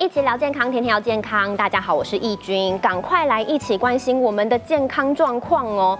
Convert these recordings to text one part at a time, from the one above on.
一起聊健康，天天聊健康。大家好，我是易君，赶快来一起关心我们的健康状况哦。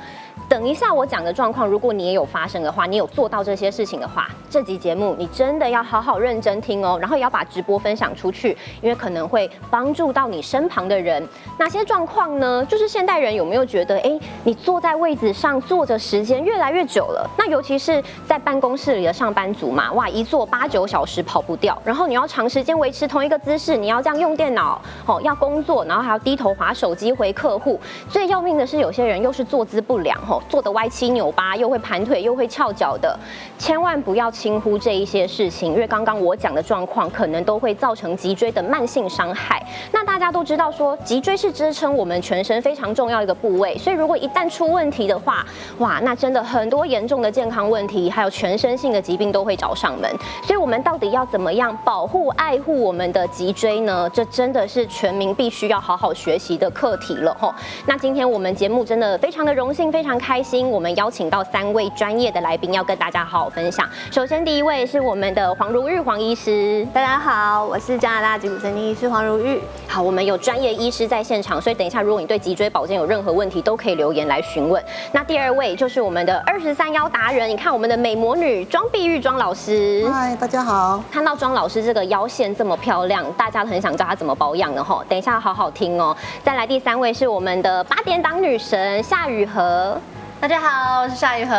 等一下我讲的状况，如果你也有发生的话，你有做到这些事情的话，这集节目你真的要好好认真听哦，然后也要把直播分享出去，因为可能会帮助到你身旁的人。哪些状况呢？就是现代人有没有觉得，哎，你坐在位子上坐着时间越来越久了？那尤其是在办公室里的上班族嘛，哇，一坐八九小时跑不掉，然后你要长时间维持同一个姿势，你要这样用电脑，哦，要工作，然后还要低头划手机回客户。最要命的是，有些人又是坐姿不良，吼，坐的歪七扭八，又会盘腿，又会翘脚的，千万不要轻忽这一些事情，因为刚刚我讲的状况，可能都会造成脊椎的慢性伤害。那大家都知道说，脊椎是支撑我们全身非常重要一个部位，所以如果一旦出问题的话，哇，那真的很多严重的健康问题，还有全身性的疾病都会找上门。所以，我们到底要怎么样保护、爱护我们的脊椎呢？这真的是全民必须要好好学习的课题了吼。那今天我们节目真的非常的荣幸，非常开心，我们邀请到三位专业的来宾，要跟大家好好分享。首先，第一位是我们的黄如玉黄医师，大家好，我是加拿大脊骨神经医师黄如玉。好，我们有专业医师在现场，所以等一下，如果你对脊椎保健有任何问题，都可以留言来询问。那第二位就是我们的二十三幺达人，你看我们的美魔女庄碧玉庄老师。嗨，大家好。看到庄老师这个腰线这么漂亮，大家都很想知道她怎么保养的吼。等一下好好听哦。再来第三位是我们的八点档女神夏雨荷。大家好，我是夏雨荷。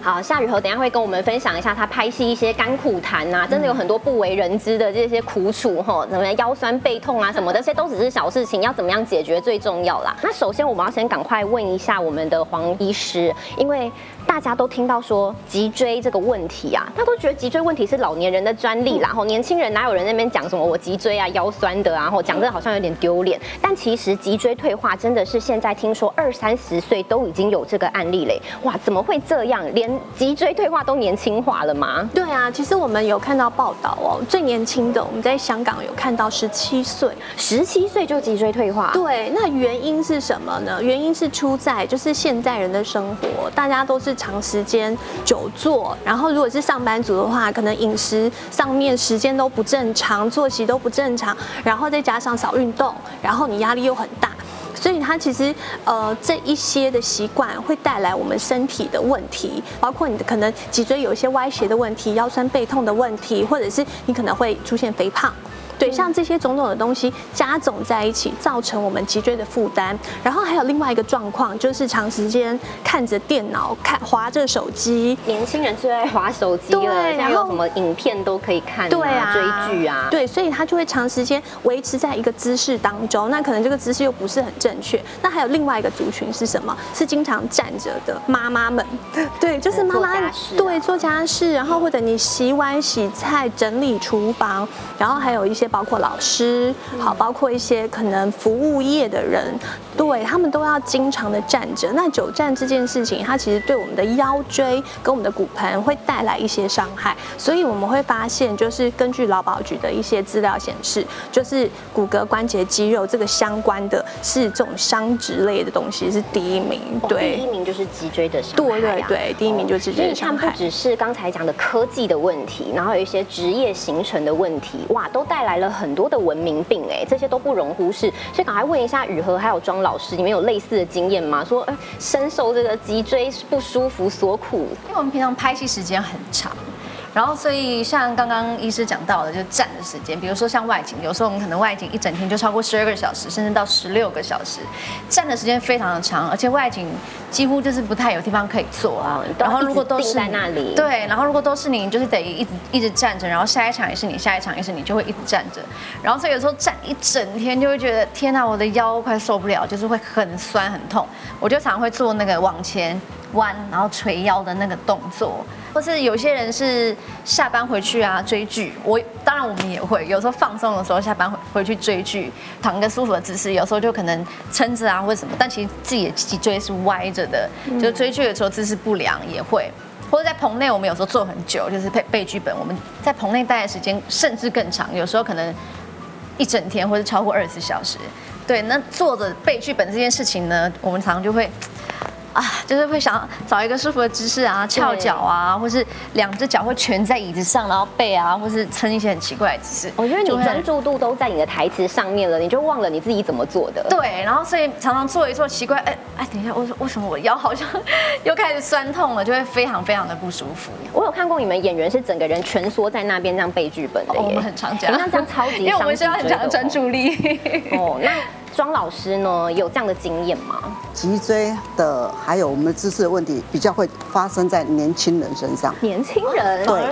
好，夏雨荷等下会跟我们分享一下她拍戏一些甘苦谈呐，真的有很多不为人知的这些苦楚哈，什么腰酸背痛啊什么的，这些都只是小事情，要怎么样解决最重要啦。那首先我们要先赶快问一下我们的黄医师，因为大家都听到说脊椎这个问题啊，他都觉得脊椎问题是老年人的专利啦，然后年轻人哪有人那边讲什么我脊椎啊腰酸的啊，然后讲这好像有点丢脸，但其实脊椎退化真的是现在听说二三十岁都已经有这个。案例嘞，哇，怎么会这样？连脊椎退化都年轻化了吗？对啊，其实我们有看到报道哦，最年轻的我们在香港有看到十七岁，十七岁就脊椎退化。对，那原因是什么呢？原因是出在就是现在人的生活，大家都是长时间久坐，然后如果是上班族的话，可能饮食上面时间都不正常，作息都不正常，然后再加上少运动，然后你压力又很大。所以它其实呃这一些的习惯会带来我们身体的问题，包括你的可能脊椎有一些歪斜的问题、腰酸背痛的问题，或者是你可能会出现肥胖。对，像这些种种的东西加总在一起，造成我们脊椎的负担。然后还有另外一个状况，就是长时间看着电脑、看划着手机。年轻人最爱划手机了，然后什么影片都可以看，对啊，追剧啊，对，所以他就会长时间维持在一个姿势当中。那可能这个姿势又不是很正确。那还有另外一个族群是什么？是经常站着的妈妈们。对，就是妈妈对做家事，然后或者你洗碗、洗菜、整理厨房，然后还有一些。包括老师，好，包括一些可能服务业的人，对他们都要经常的站着。那久站这件事情，它其实对我们的腰椎跟我们的骨盆会带来一些伤害。所以我们会发现，就是根据劳保局的一些资料显示，就是骨骼关节肌肉这个相关的是这种伤职类的东西是第一名。对，第一名就是脊椎的伤害。对对对，第一名就是脊椎伤害。不只是刚才讲的科技的问题，然后有一些职业形成的问题，哇，都带来。了很多的文明病，哎，这些都不容忽视，所以赶快问一下雨禾还有庄老师，你们有类似的经验吗？说，哎，深受这个脊椎不舒服所苦，因为我们平常拍戏时间很长。然后，所以像刚刚医师讲到的，就站的时间，比如说像外景，有时候我们可能外景一整天就超过十二个小时，甚至到十六个小时，站的时间非常的长，而且外景几乎就是不太有地方可以坐啊。然后如果都是在那里，对，然后如果都是你，就是得一直一直站着，然后下一场也是你，下一场也是你，就会一直站着。然后所以有时候站一整天，就会觉得天哪，我的腰快受不了，就是会很酸很痛。我就常常会做那个往前弯，然后垂腰的那个动作。或是有些人是下班回去啊追剧，我当然我们也会有时候放松的时候下班回回去追剧，躺个舒服的姿势，有时候就可能撑着啊或者什么，但其实自己的脊椎是歪着的，就追剧的时候姿势不良也会，或者在棚内我们有时候坐很久，就是背背剧本，我们在棚内待的时间甚至更长，有时候可能一整天或者超过二十四小时，对，那坐着背剧本这件事情呢，我们常常就会。啊，就是会想找一个舒服的姿势啊，翘脚啊，或是两只脚会蜷在椅子上，然后背啊，或是撑一些很奇怪的姿势。我觉得你专注度都在你的台词上面了，你就忘了你自己怎么做的。对，然后所以常常做一做奇怪，哎哎，等一下，为为什么我腰好像 又开始酸痛了，就会非常非常的不舒服。我有看过你们演员是整个人蜷缩在那边这样背剧本的，我们很常讲，那这样超级，因为我们需要很强的专注力。哦，那。庄老师呢，有这样的经验吗？脊椎的还有我们的姿势的问题，比较会发生在年轻人身上。年轻人，对，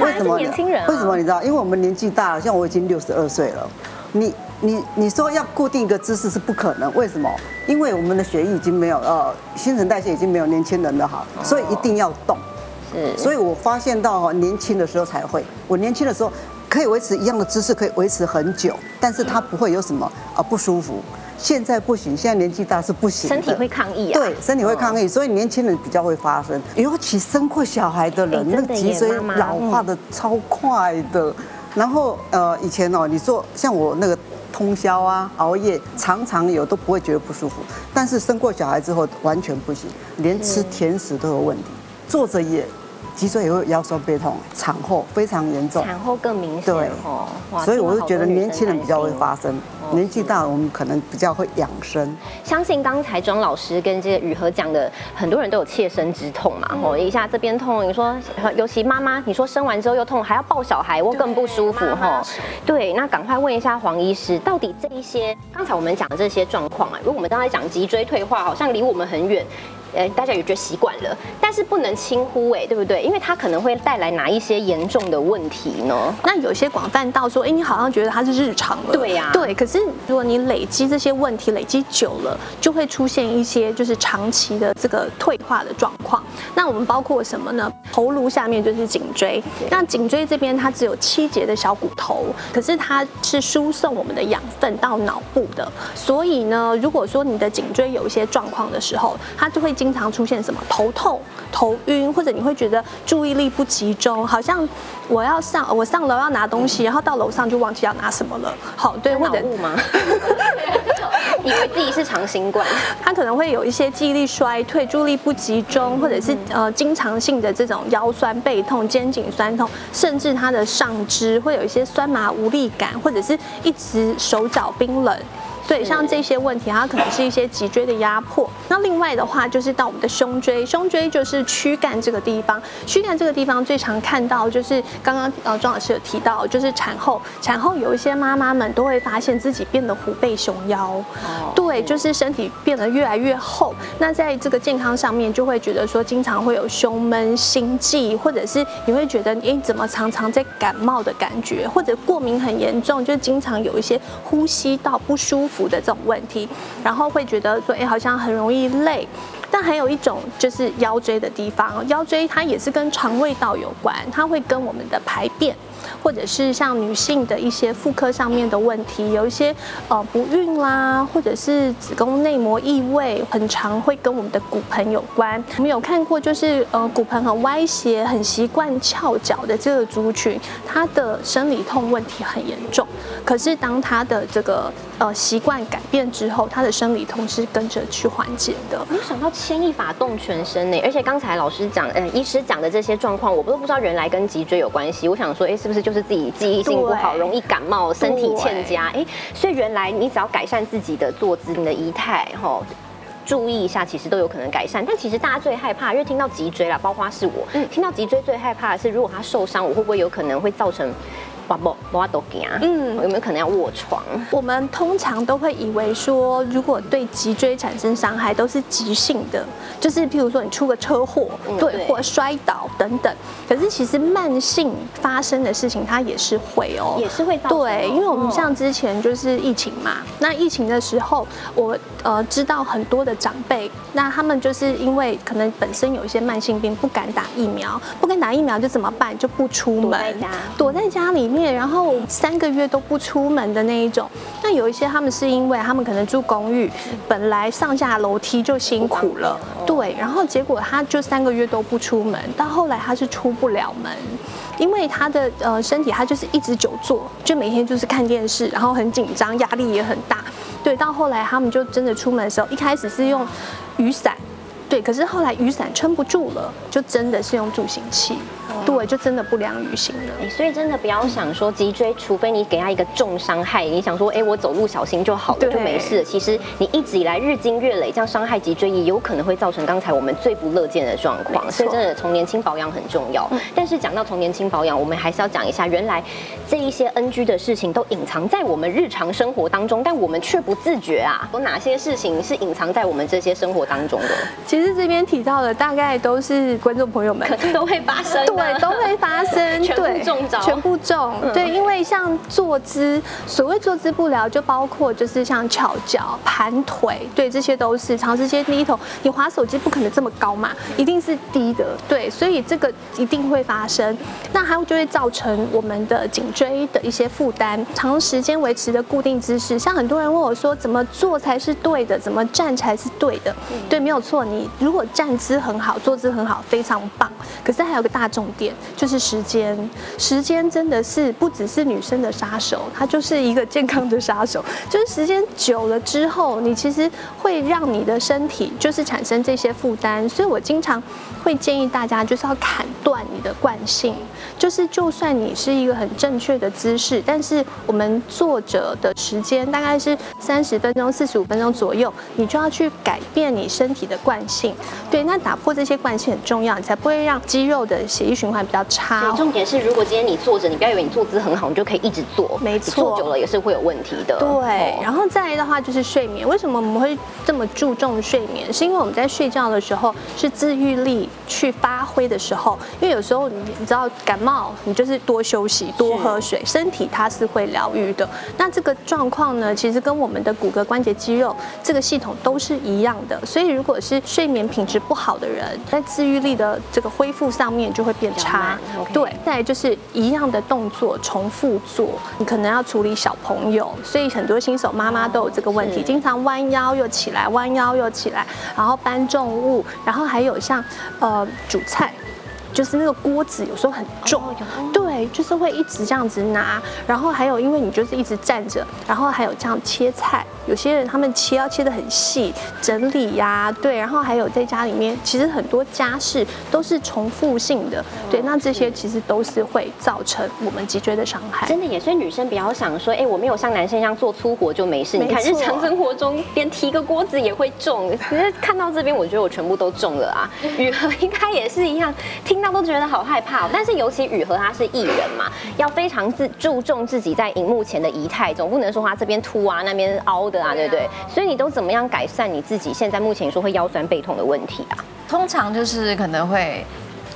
为什么年轻人？为什么你知道？因为我们年纪大了，像我已经六十二岁了，你你你说要固定一个姿势是不可能。为什么？因为我们的血液已经没有呃新陈代谢已经没有年轻人的好，所以一定要动。是，所以我发现到哈年轻的时候才会，我年轻的时候。可以维持一样的姿势，可以维持很久，但是它不会有什么啊不舒服。现在不行，现在年纪大是不行，身体会抗议啊。对，身体会抗议，所以年轻人比较会发生。尤其生过小孩的人，那个脊椎老化的超快的。然后呃，以前哦，你做像我那个通宵啊、熬夜，常常有都不会觉得不舒服。但是生过小孩之后完全不行，连吃甜食都有问题，坐着也。脊椎也会腰酸背痛，产后非常严重，产后更明显。对，所以我就觉得年轻人比较会发生，年纪大我们可能比较会养生。相信刚才庄老师跟这个雨禾讲的，很多人都有切身之痛嘛，吼一下这边痛，你说尤其妈妈，你说生完之后又痛，还要抱小孩，我更不舒服哈。对，那赶快问一下黄医师，到底这一些刚才我们讲的这些状况啊，如果我们刚才讲脊椎退化，好像离我们很远。呃，大家也觉得习惯了，但是不能轻忽哎，对不对？因为它可能会带来哪一些严重的问题呢？那有些广泛到说，哎，你好像觉得它是日常了，对呀，对。可是如果你累积这些问题，累积久了，就会出现一些就是长期的这个退化的状况。那我们包括什么呢？头颅下面就是颈椎，那颈椎这边它只有七节的小骨头，可是它是输送我们的养分到脑部的。所以呢，如果说你的颈椎有一些状况的时候，它就会。经常出现什么头痛、头晕，或者你会觉得注意力不集中，好像我要上我上楼要拿东西，然后到楼上就忘记要拿什么了。好，对，或者吗？以为自己是长新冠，他可能会有一些记忆力衰退、注意力不集中，或者是呃经常性的这种腰酸背痛、肩颈酸痛，甚至他的上肢会有一些酸麻无力感，或者是一直手脚冰冷。对，像这些问题，它可能是一些脊椎的压迫。那另外的话，就是到我们的胸椎，胸椎就是躯干这个地方。躯干这个地方最常看到，就是刚刚呃庄老师有提到，就是产后，产后有一些妈妈们都会发现自己变得虎背熊腰。对，就是身体变得越来越厚。那在这个健康上面，就会觉得说，经常会有胸闷、心悸，或者是你会觉得，哎，怎么常常在感冒的感觉，或者过敏很严重，就经常有一些呼吸道不舒服。的这种问题，然后会觉得说，哎，好像很容易累。但还有一种就是腰椎的地方，腰椎它也是跟肠胃道有关，它会跟我们的排便。或者是像女性的一些妇科上面的问题，有一些呃不孕啦，或者是子宫内膜异位，很常会跟我们的骨盆有关。我们有看过，就是呃骨盆很歪斜，很习惯翘脚的这个族群，他的生理痛问题很严重。可是当他的这个呃习惯改变之后，他的生理痛是跟着去缓解的。没有想到牵一发动全身呢，而且刚才老师讲，呃医师讲的这些状况，我都不知道原来跟脊椎有关系。我想说，哎是不。是就是自己记忆性不好，容易感冒，身体欠佳。哎，所以原来你只要改善自己的坐姿、你的仪态，哈，注意一下，其实都有可能改善。但其实大家最害怕，因为听到脊椎啦，包括是我，嗯听到脊椎最害怕的是，如果它受伤，我会不会有可能会造成？不，不要都惊。嗯，有没有可能要卧床？我们通常都会以为说，如果对脊椎产生伤害，都是急性的，就是譬如说你出个车祸，对，或摔倒等等。可是其实慢性发生的事情，它也是会哦，也是会对，因为我们像之前就是疫情嘛，那疫情的时候，我呃知道很多的长辈，那他们就是因为可能本身有一些慢性病，不敢打疫苗，不敢打疫苗就怎么办？就不出门，躲在家里面。然后三个月都不出门的那一种，那有一些他们是因为他们可能住公寓，本来上下楼梯就辛苦了，对，然后结果他就三个月都不出门，到后来他是出不了门，因为他的呃身体他就是一直久坐，就每天就是看电视，然后很紧张，压力也很大，对，到后来他们就真的出门的时候，一开始是用雨伞。对，可是后来雨伞撑不住了，就真的是用助行器。对，就真的不良于行了。所以真的不要想说脊椎，除非你给他一个重伤害，你想说，哎，我走路小心就好了，就没事。其实你一直以来日积月累，这样伤害脊椎，也有可能会造成刚才我们最不乐见的状况。所以真的从年轻保养很重要。但是讲到从年轻保养，我们还是要讲一下，原来这一些 NG 的事情都隐藏在我们日常生活当中，但我们却不自觉啊。有哪些事情是隐藏在我们这些生活当中的？其实这边提到的大概都是观众朋友们都会发生，对，都会发生，全部中招，全部中。对，因为像坐姿，所谓坐姿不良，就包括就是像翘脚、盘腿，对，这些都是长时间低头。你滑手机不可能这么高嘛，一定是低的，对，所以这个一定会发生。那还就会造成我们的颈椎的一些负担，长时间维持的固定姿势。像很多人问我说，怎么做才是对的？怎么站才是对的？对，没有错。你如果站姿很好，坐姿很好，非常棒。可是还有个大重点，就是时间。时间真的是不只是女生的杀手，它就是一个健康的杀手。就是时间久了之后，你其实会让你的身体就是产生这些负担。所以我经常会建议大家，就是要砍断你的惯性。就是就算你是一个很正确的姿势，但是我们坐着的时间大概是三十分钟、四十五分钟左右，你就要去改变你身体的惯性。对，那打破这些惯性很重要，你才不会让肌肉的血液循环较差。重点是，如果今天你坐着，你不要以为你坐姿很好，你就可以一直坐。没错，坐久了也是会有问题的。对，然后再来的话就是睡眠。为什么我们会这么注重睡眠？是因为我们在睡觉的时候是自愈力去发挥的时候。因为有时候你你知道感冒，你就是多休息、多喝水，身体它是会疗愈的。那这个状况呢，其实跟我们的骨骼、关节、肌肉这个系统都是一样的。所以如果是睡眠品质不好的人，在自愈力的这个恢复上面就会变差。对，再就是一样的动作重复做，你可能要处理小朋友，所以很多新手妈妈都有这个问题，经常弯腰又起来，弯腰又起来，然后搬重物，然后还有像呃煮菜。就是那个锅子有时候很重，对，就是会一直这样子拿。然后还有，因为你就是一直站着，然后还有这样切菜，有些人他们切要切得很细，整理呀，对。然后还有在家里面，其实很多家事都是重复性的，对。那这些其实都是会造成我们脊椎的伤害。真的也，所以女生比较想说，哎，我没有像男生一样做粗活就没事。你看日常生活中，连提个锅子也会重。可 是看到这边，我觉得我全部都中了啊。雨禾应该也是一样，听。到都觉得好害怕，但是尤其雨禾她是艺人嘛，要非常自注重自己在荧幕前的仪态，总不能说他这边凸啊，那边凹的啊，对不对？所以你都怎么样改善你自己现在目前说会腰酸背痛的问题啊？通常就是可能会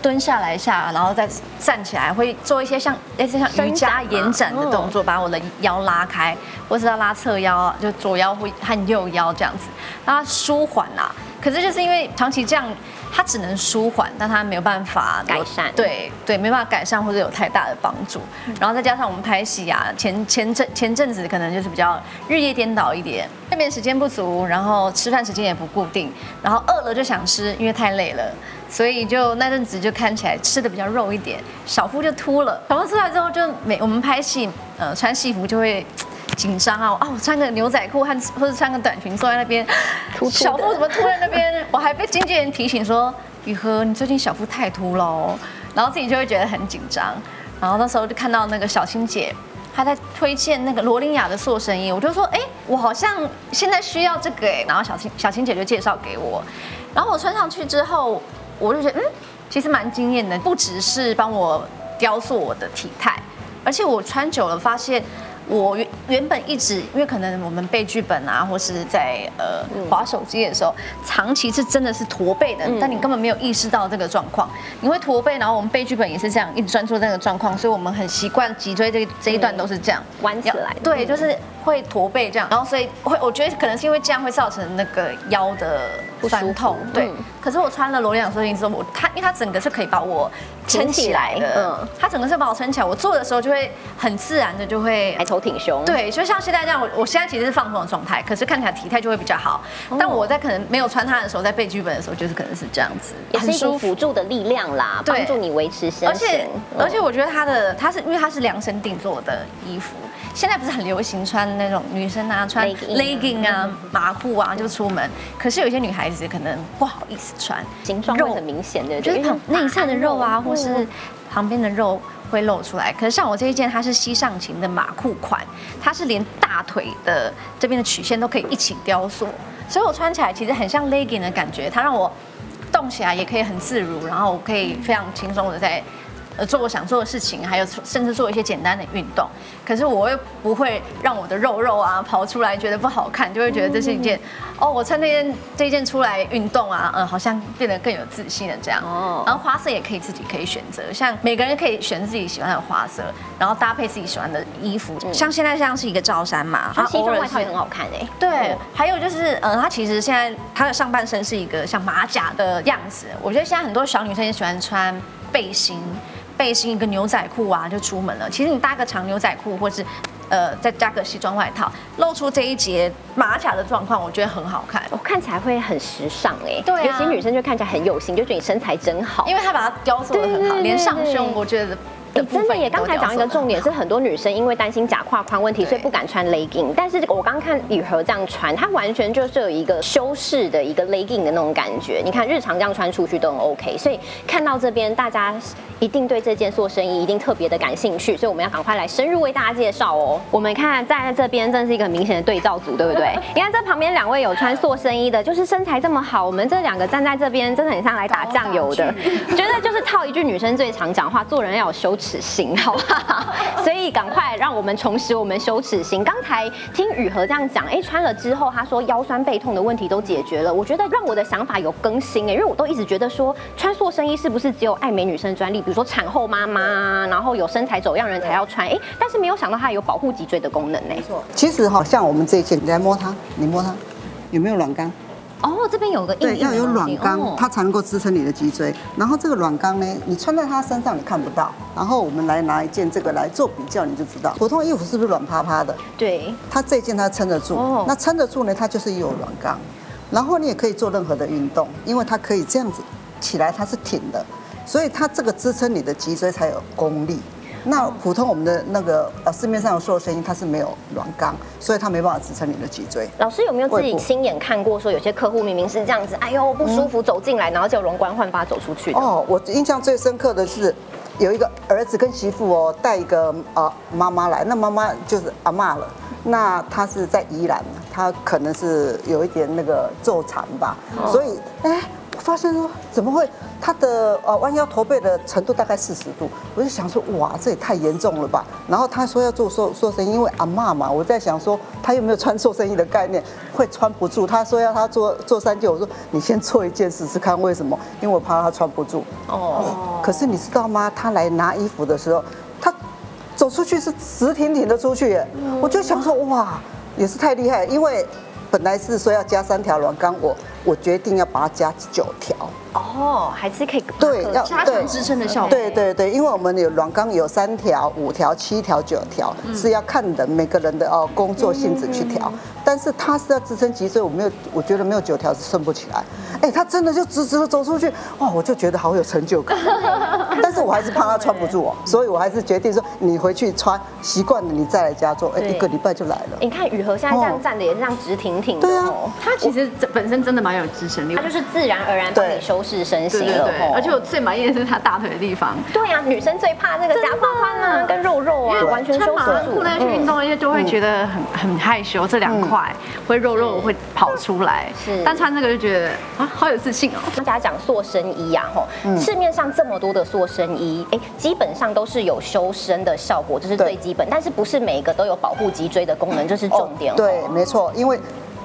蹲下来一下，然后再站起来，会做一些像类似像瑜伽延展的动作，把我的腰拉开，或是要拉侧腰，就左腰或和右腰这样子，让它舒缓啦。可是就是因为长期这样。它只能舒缓，但它没有办法改善。对对，没办法改善或者有太大的帮助。然后再加上我们拍戏啊，前前阵前阵子可能就是比较日夜颠倒一点，那边时间不足，然后吃饭时间也不固定，然后饿了就想吃，因为太累了，所以就那阵子就看起来吃的比较肉一点，小腹就凸了。小腹出来之后，就每我们拍戏，呃，穿戏服就会。紧张啊！啊，我穿个牛仔裤和或者穿个短裙坐在那边，小腹怎么突在那边？我还被经纪人提醒说：“雨禾，你最近小腹太凸了。”然后自己就会觉得很紧张。然后那时候就看到那个小青姐，她在推荐那个罗琳雅的塑身衣，我就说：“哎，我好像现在需要这个哎。”然后小青小青姐就介绍给我。然后我穿上去之后，我就觉得嗯，其实蛮惊艳的，不只是帮我雕塑我的体态，而且我穿久了发现。我原原本一直，因为可能我们背剧本啊，或是在呃划手机的时候，长期是真的是驼背的，但你根本没有意识到这个状况。你会驼背，然后我们背剧本也是这样，一直专注那个状况，所以我们很习惯脊椎这这一段都是这样弯起来。对，就是会驼背这样，然后所以会我觉得可能是因为这样会造成那个腰的酸痛。对，可是我穿了罗丽养塑形之后，我它因为它整个是可以把我撑起来的，嗯，它整个是把我撑起来，我坐的时候就会很自然的就会抬头。挺胸，对，就像现在这样，我我现在其实是放松的状态，可是看起来体态就会比较好。但我在可能没有穿它的时候，在背剧本的时候，就是可能是这样子，也是一种辅助的力量啦，帮助你维持身形。而且而且，我觉得它的它是因为它是量身定做的衣服，现在不是很流行穿那种女生啊穿 legging 啊。马裤啊就出门，可是有些女孩子可能不好意思穿，形状会很明显的，就是内侧的肉啊，或是旁边的肉会露出来。可是像我这一件，它是膝上型的马裤款，它是连大腿的这边的曲线都可以一起雕塑，所以我穿起来其实很像 legging 的感觉，它让我动起来也可以很自如，然后我可以非常轻松的在。呃，做我想做的事情，还有甚至做一些简单的运动，可是我又不会让我的肉肉啊跑出来，觉得不好看，就会觉得这是一件哦，我穿这件这件出来运动啊，嗯，好像变得更有自信了这样。哦，然后花色也可以自己可以选择，像每个人可以选自己喜欢的花色，然后搭配自己喜欢的衣服。像现在像是一个罩衫嘛，它西装外套也很好看哎。对，还有就是，嗯，它其实现在它的上半身是一个像马甲的样子，我觉得现在很多小女生也喜欢穿背心。背心一个牛仔裤啊，就出门了。其实你搭个长牛仔裤，或是呃再加个西装外套，露出这一截马甲的状况，我觉得很好看。我看起来会很时尚哎，对，尤其女生就看起来很有型，就觉得你身材真好，因为她把它雕塑的很好，连上胸我觉得。真的也，刚才讲一个重点是，很多女生因为担心假胯宽问题，所以不敢穿 legging。但是我刚看雨禾这样穿，它完全就是有一个修饰的一个 legging 的那种感觉。你看日常这样穿出去都很 OK。所以看到这边，大家一定对这件塑身衣一定特别的感兴趣。所以我们要赶快来深入为大家介绍哦。我们看站在这边，真是一个明显的对照组，对不对？你看这旁边两位有穿塑身衣的，就是身材这么好。我们这两个站在这边，真的很像来打酱油的。觉得就是套一句女生最常讲话，做人要有羞耻心，好。所以赶快让我们重拾我们羞耻心。刚才听雨禾这样讲，哎，穿了之后他说腰酸背痛的问题都解决了。我觉得让我的想法有更新哎，因为我都一直觉得说穿塑身衣是不是只有爱美女生专利？比如说产后妈妈，然后有身材走样人才要穿。哎，但是没有想到它有保护脊椎的功能呢。没错，其实好像我们这一件，你来摸它，你摸它有没有软钢？哦，这边有个硬对，要有软钢，它才能够支撑你的脊椎。然后这个软钢呢，你穿在它身上你看不到。然后我们来拿一件这个来做比较，你就知道普通衣服是不是软趴趴的？对，它这件它撑得住。哦，那撑得住呢，它就是有软钢。然后你也可以做任何的运动，因为它可以这样子起来，它是挺的，所以它这个支撑你的脊椎才有功力。那普通我们的那个呃市面上有塑身衣，它是没有软钢，所以它没办法支撑你的脊椎。老师有没有自己亲眼看过，说有些客户明明是这样子，哎呦不舒服走进来，然后就容光焕发走出去？哦，我印象最深刻的是有一个儿子跟媳妇哦带一个呃妈妈来，那妈妈就是阿妈了，那她是在宜兰，她可能是有一点那个皱缠吧，所以哎。发现说怎么会他的呃弯腰驼背的程度大概四十度，我就想说哇这也太严重了吧。然后他说要做塑塑身衣，因为阿妈嘛，我在想说他有没有穿塑身衣的概念，会穿不住。他说要他做做三件，我说你先做一件试试看，为什么？因为我怕他穿不住。哦。可是你知道吗？他来拿衣服的时候，他走出去是直挺挺的出去，我就想说哇也是太厉害，因为本来是说要加三条软钢，我。我决定要把它加九条哦，还是可以对要加强支撑的效果。对对对，因为我们有软钢有三条、五条、七条、九条，是要看人每个人的哦工作性质去调。但是它是要支撑脊椎，我没有，我觉得没有九条是撑不起来。哎，他真的就直直的走出去，哇，我就觉得好有成就感。但是我还是怕他穿不住哦，所以我还是决定说，你回去穿习惯了，你再来家做，哎，一个礼拜就来了。你看雨禾现在这样站的也是这样直挺挺的。对啊，他其实本身真的蛮。有支撑力，它就是自然而然帮你修饰身形了。而且我最满意的是它大腿的地方。对啊，女生最怕那个假胯宽啊，跟肉肉啊，完全修饰住。那去运动，一些就会觉得很很害羞，这两块会肉肉会跑出来。是，但穿这个就觉得啊，好有自信哦。大家讲塑身衣呀，吼，市面上这么多的塑身衣，哎，基本上都是有修身的效果，这是最基本。但是不是每一个都有保护脊椎的功能，这是重点。对，没错，因为。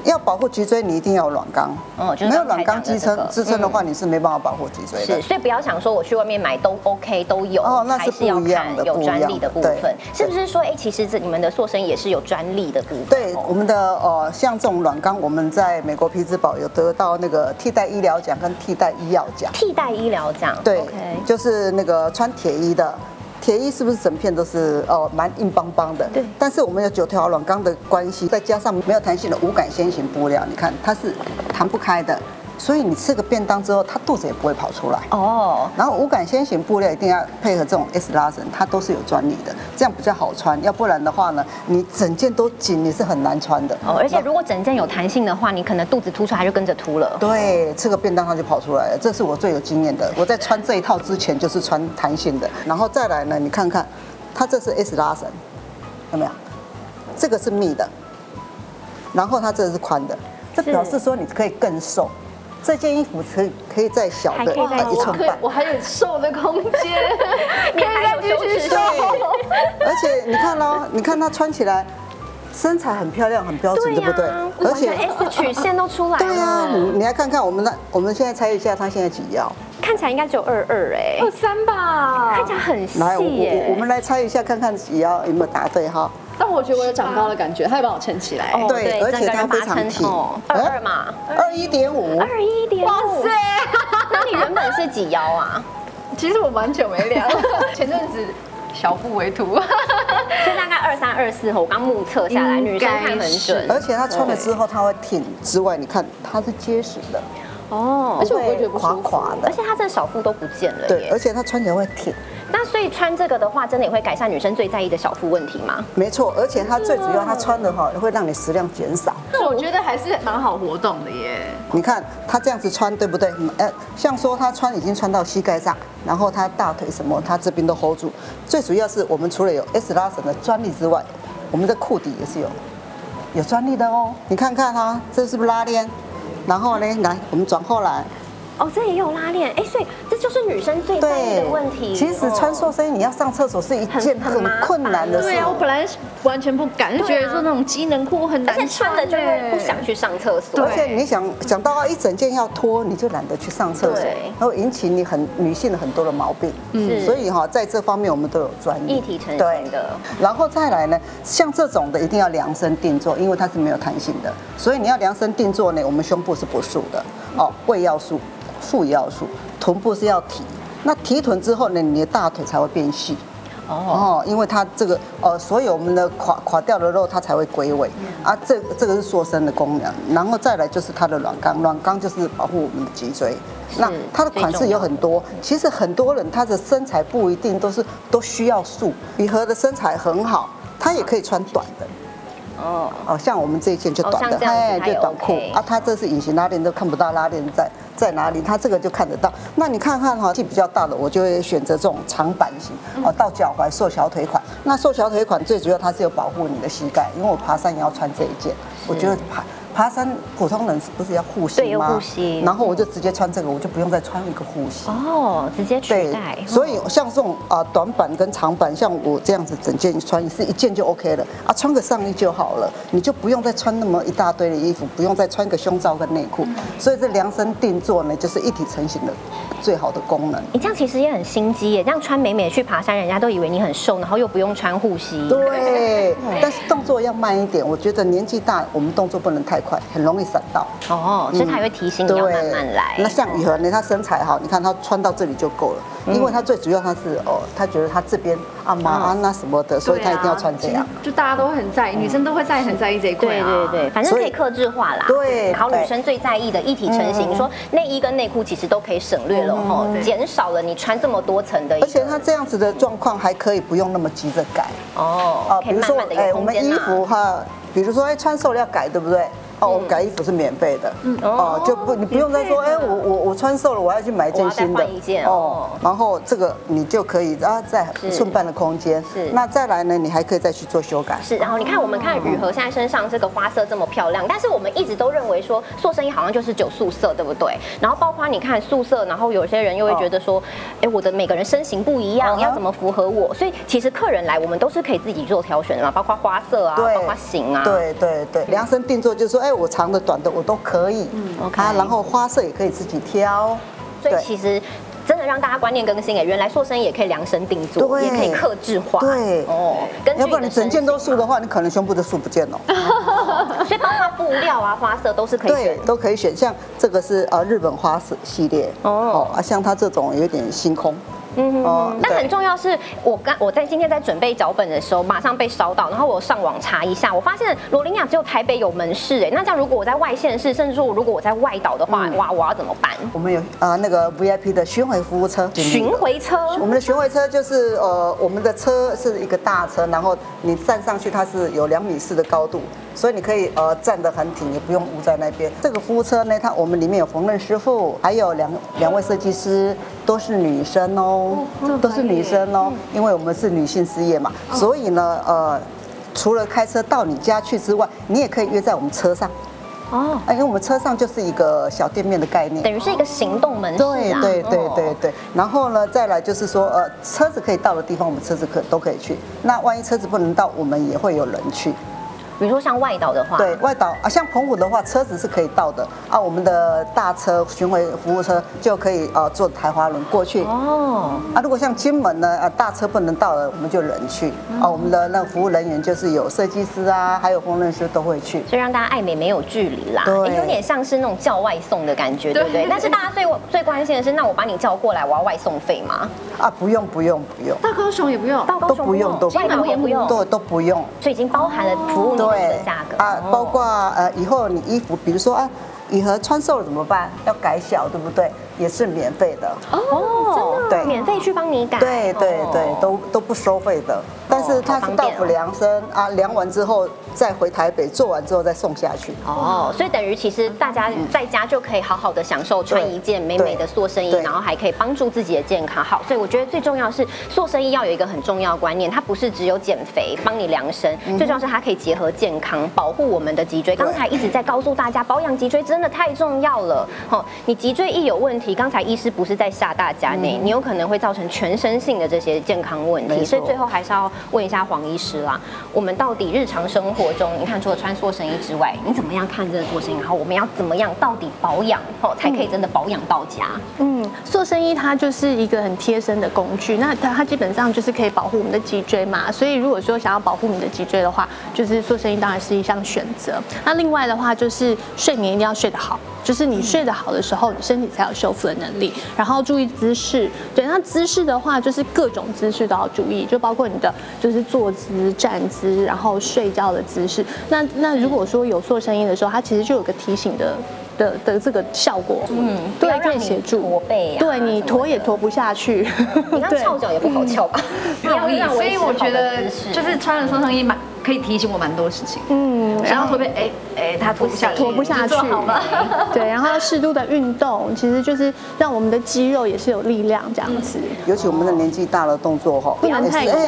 要保护脊椎，你一定要有软钢。哦，没有软钢支撑支撑的话，你是没办法保护脊椎的。是，所以不要想说我去外面买都 OK 都有。哦，那是不一样的，有专利的部分。是不是说，哎，其实这你们的塑身也是有专利的部分？对，我们的呃，像这种软钢，我们在美国皮兹堡有得到那个替代医疗奖跟替代医药奖。替代医疗奖，对，就是那个穿铁衣的。铁衣是不是整片都是哦蛮硬邦邦的？对。但是我们有九条软钢的关系，再加上没有弹性的无感先行布料，你看它是弹不开的，所以你吃个便当之后，它肚子也不会跑出来。哦，然后无感先行布料一定要配合这种 S 拉绳，它都是有专利的，这样比较好穿。要不然的话呢，你整件都紧，你是很难穿的。哦，而且如果整件有弹性的话，你可能肚子凸出来就跟着凸了。对，吃个便当它就跑出来了，这是我最有经验的。我在穿这一套之前就是穿弹性的，然后再来呢，你看看，它这是 S 拉绳，有没有？这个是密的，然后它这个是宽的，这表示说你可以更瘦。这件衣服可以可以再小的还可以再呃一寸半。我还有瘦的空间，你还有继续瘦。而且你看咯，你看她穿起来身材很漂亮，很标准，对不对？而且 S 曲线都出来了。对呀，你你来看看我们的，我们现在猜一下，她现在几腰？看起来应该只有二二哎，二三吧，看起来很细来，我。我我们来猜一下，看看几腰有没有答对哈？但我觉得我有长高的感觉，他也帮我撑起来。哦对，而且它非常挺，二二嘛，二一点五，二一点五。哇塞！那你原本是几腰啊？其实我蛮久没量，前阵子小腹为图，就大概二三二四。我刚目测下来，女生看很准。而且它穿了之后，它会挺之外，你看它是结实的。哦，而且我会觉得垮垮的，而且它这小腹都不见了对，而且它穿起来会挺。那所以穿这个的话，真的也会改善女生最在意的小腹问题吗？没错，而且它最主要，它穿的哈会让你食量减少。那我觉得还是蛮好活动的耶。你看它这样子穿，对不对？呃，像说它穿已经穿到膝盖上，然后它大腿什么，它这边都 hold 住。最主要是我们除了有 S 拉绳的专利之外，我们的裤底也是有有专利的哦。你看看哈，这是不是拉链？然后呢，来我们转过来。哦，这也有拉链，哎，所以这就是女生最在意的问题。其实穿塑身衣你要上厕所是一件很困难的事。对啊，我本来完全不敢，就觉得说那种机能裤很难穿，穿的就会不想去上厕所。而且你想想到一整件要脱，你就懒得去上厕所，然后引起你很女性的很多的毛病。嗯，所以哈，在这方面我们都有专业一体成型的。然后再来呢，像这种的一定要量身定做，因为它是没有弹性的，所以你要量身定做呢，我们胸部是不束的哦，胃要束。腹也要束，臀部是要提，那提臀之后呢，你的大腿才会变细。哦，因为它这个呃，所有我们的垮垮掉的肉，它才会归位啊。这这个是塑身的功能，然后再来就是它的软钢，软钢就是保护我们的脊椎。那它的款式有很多，其实很多人他的身材不一定都是都需要束，比和的身材很好，他也可以穿短的。哦哦，像我们这一件就短的，哎，就短裤啊。它这是隐形拉链，都看不到拉链在在哪里，它这个就看得到。那你看看哈，气比较大的，我就会选择这种长版型哦，到脚踝瘦小腿款。那瘦小腿款最主要它是有保护你的膝盖，因为我爬山也要穿这一件，我觉得爬。爬山普通人是不是要护膝吗？对，护膝。然后我就直接穿这个，我就不用再穿一个护膝。哦，直接取代。所以像这种啊短版跟长版，像我这样子整件穿是一件就 OK 了啊，穿个上衣就好了，你就不用再穿那么一大堆的衣服，不用再穿个胸罩跟内裤。所以这量身定做呢，就是一体成型的最好的功能。你这样其实也很心机耶，这样穿美美去爬山，人家都以为你很瘦，然后又不用穿护膝。对，但是动作要慢一点。我觉得年纪大，我们动作不能太快，很容易闪到。哦，所以他会提醒你要慢慢来。那像雨禾呢，她身材好，你看她穿到这里就够了。因为她最主要她是哦，她觉得她这边啊妈啊那什么的，所以她一定要穿这样。就大家都会很在意，女生都会在很在意这一块。对对对，反正可以克制化啦。对，好，女生最在意的一体成型，说内衣跟内裤其实都可以省略了哦，减少了你穿这么多层的。而且她这样子的状况还可以不用那么急着改哦。哦，比如说哎，我们衣服哈，比如说哎穿瘦了要改，对不对？哦，我改衣服是免费的，哦，就不你不用再说，哎，我我我穿瘦了，我要去买一件新的，哦，然后这个你就可以啊，在寸半的空间，是，那再来呢，你还可以再去做修改，是，然后你看我们看雨禾现在身上这个花色这么漂亮，但是我们一直都认为说塑身衣好像就是九素色，对不对？然后包括你看素色，然后有些人又会觉得说，哎，我的每个人身形不一样，要怎么符合我？所以其实客人来，我们都是可以自己做挑选的嘛，包括花色啊，包括型啊，对对对，量身定做就是说，哎。我长的、短的我都可以，嗯，OK，然后花色也可以自己挑，所以其实真的让大家观念更新哎，原来塑身也可以量身定做，也可以克制化，对。哦，要不然你整件都塑的话，你可能胸部的塑不见了。所以包括布料啊、花色都是可以，对，都可以选。像这个是呃日本花色系列。哦，啊，像它这种有点星空。嗯嗯。但很重要是，我刚我在今天在准备脚本的时候，马上被烧到，然后我上网查一下，我发现罗琳雅只有台北有门市，哎，那这样如果我在外县市，甚至说如果我在外岛的话，哇，我要怎么办？我们有啊那个 VIP 的巡回服务车，巡回车，我们的巡回车就是呃我们的车是一个大车，然后你站上去它是有两米四的高度。所以你可以呃站得很挺，也不用捂在那边。这个服务车呢，它我们里面有缝纫师傅，还有两两位设计师，都是女生哦，都是女生哦，因为我们是女性事业嘛。所以呢，呃，除了开车到你家去之外，你也可以约在我们车上。哦，因为我们车上就是一个小店面的概念，等于是一个行动门市对对对对对。然后呢，再来就是说，呃，车子可以到的地方，我们车子可都可以去。那万一车子不能到，我们也会有人去。比如说像外岛的话，对外岛啊，像澎湖的话，车子是可以到的。啊。我们的大车巡回服务车就可以呃坐台华轮过去。哦。啊，如果像金门呢，啊大车不能到了，我们就人去。啊。我们的那个服务人员就是有设计师啊，还有缝纫师都会去，所以让大家爱美没有距离啦，对，有点像是那种叫外送的感觉，对不对？但是大家最 最关心的是，那我把你叫过来，我要外送费吗？啊，不用不用不用，到高雄也不用，到高雄不用，都外岛也不用，都都不用，所以已经包含了服务的价格啊，包括呃以后你衣服，比如说啊。礼盒穿瘦了怎么办？要改小，对不对？也是免费的哦，真的，对，免费去帮你改，对对对，都都不收费的。但是它是到府量身啊，量完之后再回台北做完之后再送下去。哦，所以等于其实大家在家就可以好好的享受穿一件美美的塑身衣，然后还可以帮助自己的健康。好，所以我觉得最重要是塑身衣要有一个很重要观念，它不是只有减肥帮你量身，最重要是它可以结合健康，保护我们的脊椎。刚才一直在告诉大家保养脊椎真。真的太重要了，哦，你脊椎一有问题，刚才医师不是在吓大家呢，你有可能会造成全身性的这些健康问题，所以最后还是要问一下黄医师啦，我们到底日常生活中，你看除了穿塑身衣之外，你怎么样看这个塑身衣？然后我们要怎么样到底保养，哦，才可以真的保养到家？嗯，塑身衣它就是一个很贴身的工具，那它它基本上就是可以保护我们的脊椎嘛，所以如果说想要保护你的脊椎的话，就是塑身衣当然是一项选择。那另外的话就是睡眠一定要睡。好，就是你睡得好的时候，你身体才有修复的能力。然后注意姿势，对，那姿势的话，就是各种姿势都要注意，就包括你的就是坐姿、站姿，然后睡觉的姿势。那那如果说有做声音的时候，它其实就有个提醒的。的的这个效果，嗯，对，可以协助驼背，对你驼也驼不下去，你看 翘脚也不好翘吧？不容易，所以我觉得就是穿了双层衣蛮可以提醒我蛮多事情，嗯，然后会不会，哎哎，他拖不下，拖不下去，好吗？对，然后要适度的运动，其实就是让我们的肌肉也是有力量这样子。尤其我们的年纪大了，动作哈不能太快，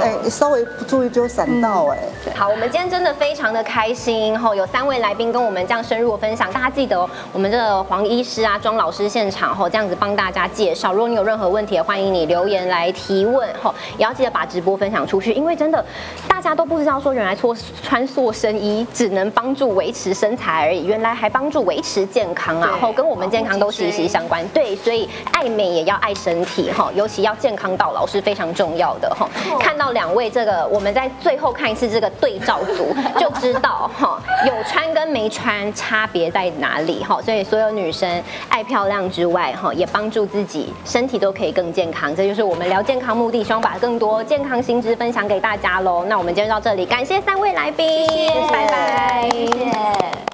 哎，稍微不注意就闪到哎。好，我们今天真的非常的开心，哈，有三位来宾跟我们这样深入的分享，大家记。记得我们这个黄医师啊，庄老师现场后这样子帮大家介绍。如果你有任何问题，欢迎你留言来提问哈，也要记得把直播分享出去，因为真的大家都不知道说原来穿穿塑身衣只能帮助维持身材而已，原来还帮助维持健康啊，然后跟我们健康都息息相关。对，所以爱美也要爱身体哈，尤其要健康到老是非常重要的哈。看到两位这个，我们在最后看一次这个对照组，就知道哈，有穿跟没穿差别在哪。哪里哈？所以所有女生爱漂亮之外哈，也帮助自己身体都可以更健康。这就是我们聊健康目的，希望把更多健康新知分享给大家喽。那我们今天到这里，感谢三位来宾，拜拜，谢谢。